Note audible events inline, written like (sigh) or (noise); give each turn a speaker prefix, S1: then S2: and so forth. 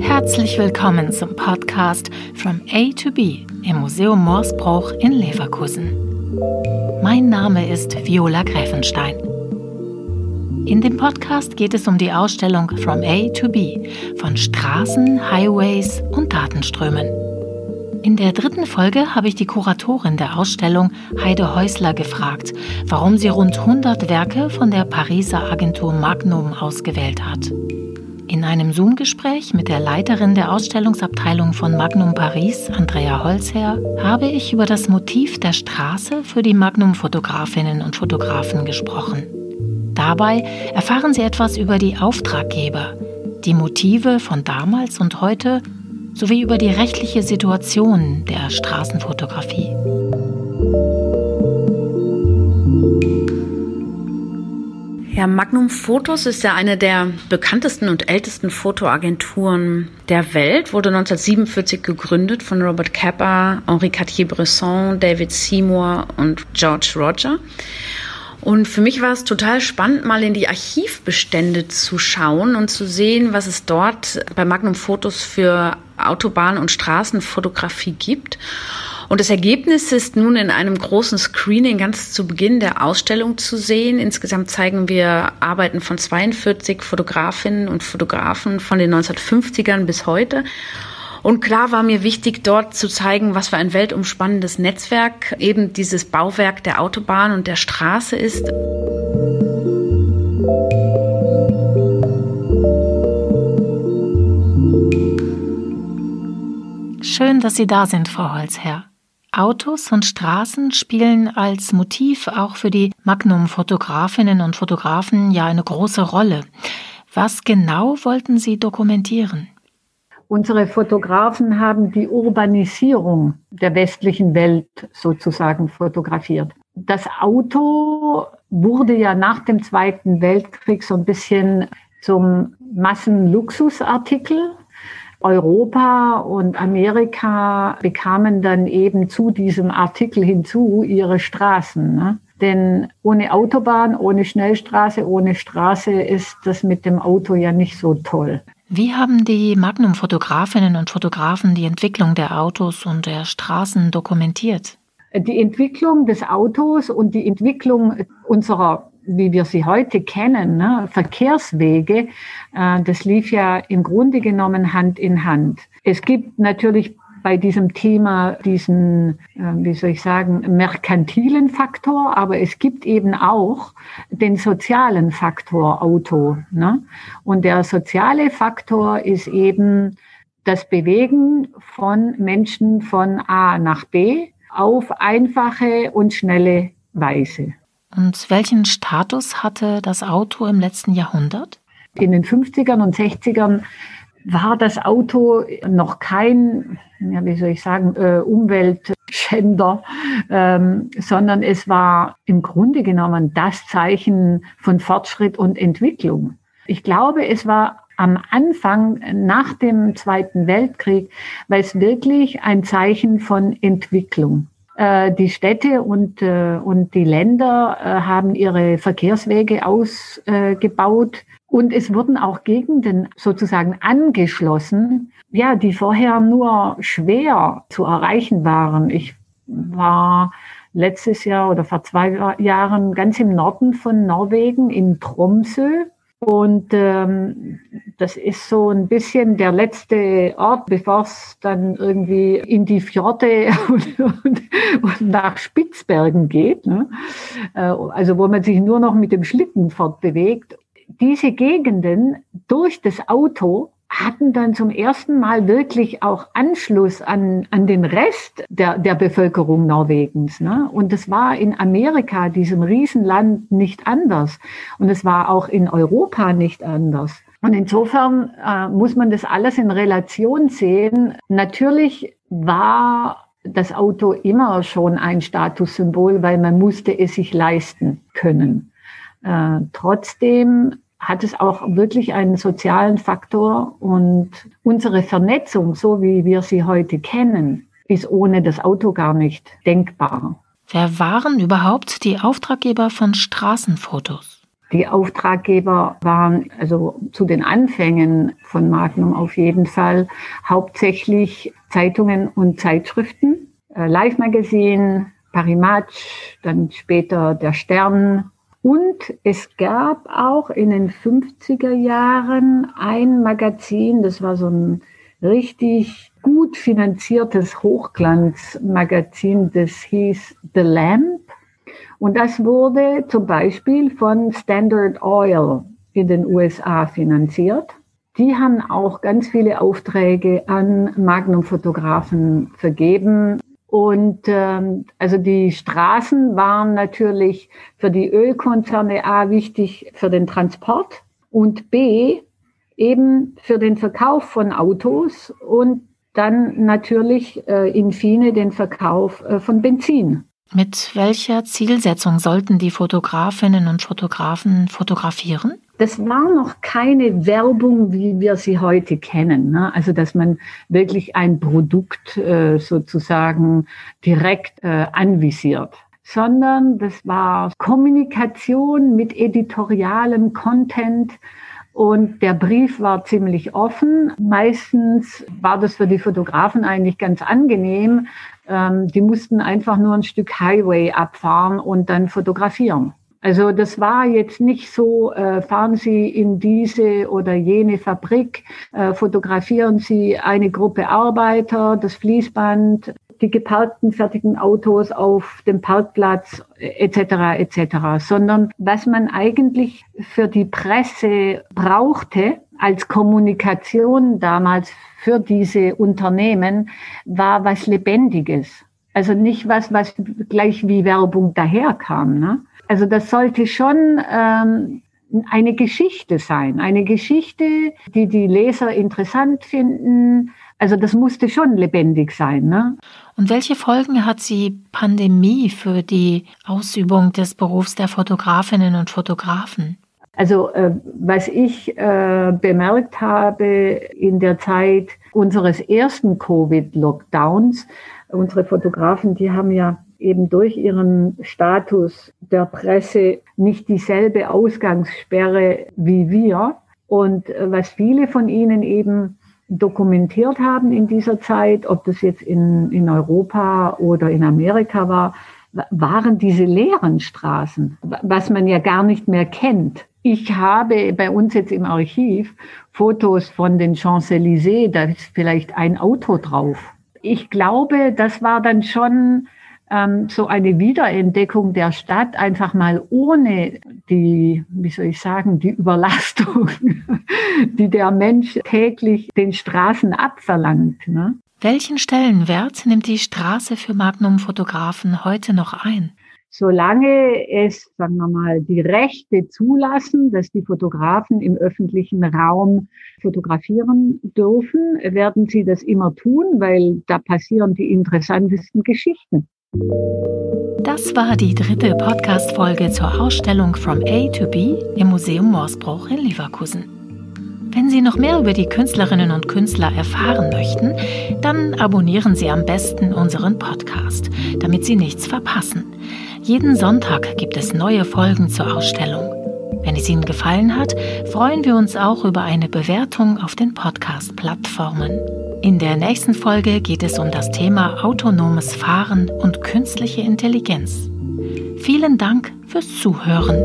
S1: Herzlich willkommen zum Podcast From A to B im Museum Morsbruch in Leverkusen. Mein Name ist Viola Gräfenstein. In dem Podcast geht es um die Ausstellung From A to B von Straßen, Highways und Datenströmen. In der dritten Folge habe ich die Kuratorin der Ausstellung Heide Häusler gefragt, warum sie rund 100 Werke von der Pariser Agentur Magnum ausgewählt hat. In einem Zoom-Gespräch mit der Leiterin der Ausstellungsabteilung von Magnum Paris, Andrea Holzherr, habe ich über das Motiv der Straße für die Magnum-Fotografinnen und Fotografen gesprochen. Dabei erfahren Sie etwas über die Auftraggeber, die Motive von damals und heute sowie über die rechtliche Situation der Straßenfotografie.
S2: Ja, Magnum Photos ist ja eine der bekanntesten und ältesten Fotoagenturen der Welt, wurde 1947 gegründet von Robert Capa, Henri Cartier-Bresson, David Seymour und George Roger. Und für mich war es total spannend, mal in die Archivbestände zu schauen und zu sehen, was es dort bei Magnum Fotos für Autobahn- und Straßenfotografie gibt. Und das Ergebnis ist nun in einem großen Screening ganz zu Beginn der Ausstellung zu sehen. Insgesamt zeigen wir Arbeiten von 42 Fotografinnen und Fotografen von den 1950ern bis heute. Und klar war mir wichtig, dort zu zeigen, was für ein weltumspannendes Netzwerk eben dieses Bauwerk der Autobahn und der Straße ist.
S1: Schön, dass Sie da sind, Frau Holzherr. Autos und Straßen spielen als Motiv auch für die Magnum-Fotografinnen und Fotografen ja eine große Rolle. Was genau wollten Sie dokumentieren?
S3: Unsere Fotografen haben die Urbanisierung der westlichen Welt sozusagen fotografiert. Das Auto wurde ja nach dem Zweiten Weltkrieg so ein bisschen zum Massenluxusartikel Europa und Amerika bekamen dann eben zu diesem Artikel hinzu ihre Straßen. Ne? Denn ohne Autobahn, ohne Schnellstraße, ohne Straße ist das mit dem Auto ja nicht so toll.
S1: Wie haben die Magnum-Fotografinnen und Fotografen die Entwicklung der Autos und der Straßen dokumentiert?
S3: Die Entwicklung des Autos und die Entwicklung unserer wie wir sie heute kennen, ne, Verkehrswege, äh, das lief ja im Grunde genommen Hand in Hand. Es gibt natürlich bei diesem Thema diesen, äh, wie soll ich sagen, merkantilen Faktor, aber es gibt eben auch den sozialen Faktor Auto. Ne? Und der soziale Faktor ist eben das Bewegen von Menschen von A nach B auf einfache und schnelle Weise.
S1: Und welchen Status hatte das Auto im letzten Jahrhundert?
S3: In den 50ern und 60ern war das Auto noch kein, ja, wie soll ich sagen, äh, Umweltschänder, ähm, sondern es war im Grunde genommen das Zeichen von Fortschritt und Entwicklung. Ich glaube, es war am Anfang nach dem Zweiten Weltkrieg, weil es wirklich ein Zeichen von Entwicklung die Städte und, äh, und die Länder äh, haben ihre Verkehrswege ausgebaut und es wurden auch Gegenden sozusagen angeschlossen, ja, die vorher nur schwer zu erreichen waren. Ich war letztes Jahr oder vor zwei Jahren ganz im Norden von Norwegen in Tromsø und ähm, das ist so ein bisschen der letzte Ort, bevor es dann irgendwie in die Fjorde (laughs) und, und, und nach Spitzbergen geht. Ne? Äh, also wo man sich nur noch mit dem Schlitten fortbewegt. Diese Gegenden durch das Auto hatten dann zum ersten Mal wirklich auch Anschluss an, an den Rest der, der Bevölkerung Norwegens. Ne? Und es war in Amerika, diesem Riesenland, nicht anders. Und es war auch in Europa nicht anders. Und insofern äh, muss man das alles in Relation sehen. Natürlich war das Auto immer schon ein Statussymbol, weil man musste es sich leisten können. Äh, trotzdem hat es auch wirklich einen sozialen Faktor und unsere Vernetzung, so wie wir sie heute kennen, ist ohne das Auto gar nicht denkbar.
S1: Wer waren überhaupt die Auftraggeber von Straßenfotos?
S3: Die Auftraggeber waren also zu den Anfängen von Magnum auf jeden Fall hauptsächlich Zeitungen und Zeitschriften, äh, Live Magazine, Paris Match, dann später der Stern. Und es gab auch in den 50er Jahren ein Magazin, das war so ein richtig gut finanziertes Hochglanzmagazin, das hieß The Lamp. Und das wurde zum Beispiel von Standard Oil in den USA finanziert. Die haben auch ganz viele Aufträge an Magnum-Fotografen vergeben. Und ähm, also die Straßen waren natürlich für die Ölkonzerne A wichtig für den Transport und B eben für den Verkauf von Autos und dann natürlich äh, in fine den Verkauf äh, von Benzin.
S1: Mit welcher Zielsetzung sollten die Fotografinnen und Fotografen fotografieren?
S3: Das war noch keine Werbung, wie wir sie heute kennen. Ne? Also, dass man wirklich ein Produkt äh, sozusagen direkt äh, anvisiert sondern das war Kommunikation mit editorialem Content, und der Brief war ziemlich offen. Meistens war das für die Fotografen eigentlich ganz angenehm. Ähm, die mussten einfach nur ein Stück Highway abfahren und dann fotografieren. Also das war jetzt nicht so, äh, fahren Sie in diese oder jene Fabrik, äh, fotografieren Sie eine Gruppe Arbeiter, das Fließband, die geparkten fertigen Autos auf dem Parkplatz etc. etc., sondern was man eigentlich für die Presse brauchte als Kommunikation damals für diese Unternehmen, war was Lebendiges. Also nicht was, was gleich wie Werbung daherkam. Ne? Also das sollte schon ähm, eine Geschichte sein, eine Geschichte, die die Leser interessant finden, also das musste schon lebendig sein. Ne?
S1: Und welche Folgen hat die Pandemie für die Ausübung des Berufs der Fotografinnen und Fotografen?
S3: Also äh, was ich äh, bemerkt habe in der Zeit unseres ersten Covid-Lockdowns, unsere Fotografen, die haben ja eben durch ihren Status der Presse nicht dieselbe Ausgangssperre wie wir. Und äh, was viele von ihnen eben dokumentiert haben in dieser Zeit, ob das jetzt in, in Europa oder in Amerika war, waren diese leeren Straßen, was man ja gar nicht mehr kennt. Ich habe bei uns jetzt im Archiv Fotos von den Champs-Élysées, da ist vielleicht ein Auto drauf. Ich glaube, das war dann schon ähm, so eine Wiederentdeckung der Stadt einfach mal ohne die, wie soll ich sagen, die Überlastung, (laughs) die der Mensch täglich den Straßen abverlangt. Ne?
S1: Welchen Stellenwert nimmt die Straße für Magnum-Fotografen heute noch ein?
S3: Solange es, sagen wir mal, die Rechte zulassen, dass die Fotografen im öffentlichen Raum fotografieren dürfen, werden sie das immer tun, weil da passieren die interessantesten Geschichten.
S1: Das war die dritte Podcast-Folge zur Ausstellung From A to B im Museum Morsbruch in Leverkusen. Wenn Sie noch mehr über die Künstlerinnen und Künstler erfahren möchten, dann abonnieren Sie am besten unseren Podcast, damit Sie nichts verpassen. Jeden Sonntag gibt es neue Folgen zur Ausstellung. Wenn es Ihnen gefallen hat, freuen wir uns auch über eine Bewertung auf den Podcast-Plattformen. In der nächsten Folge geht es um das Thema autonomes Fahren und künstliche Intelligenz. Vielen Dank fürs Zuhören.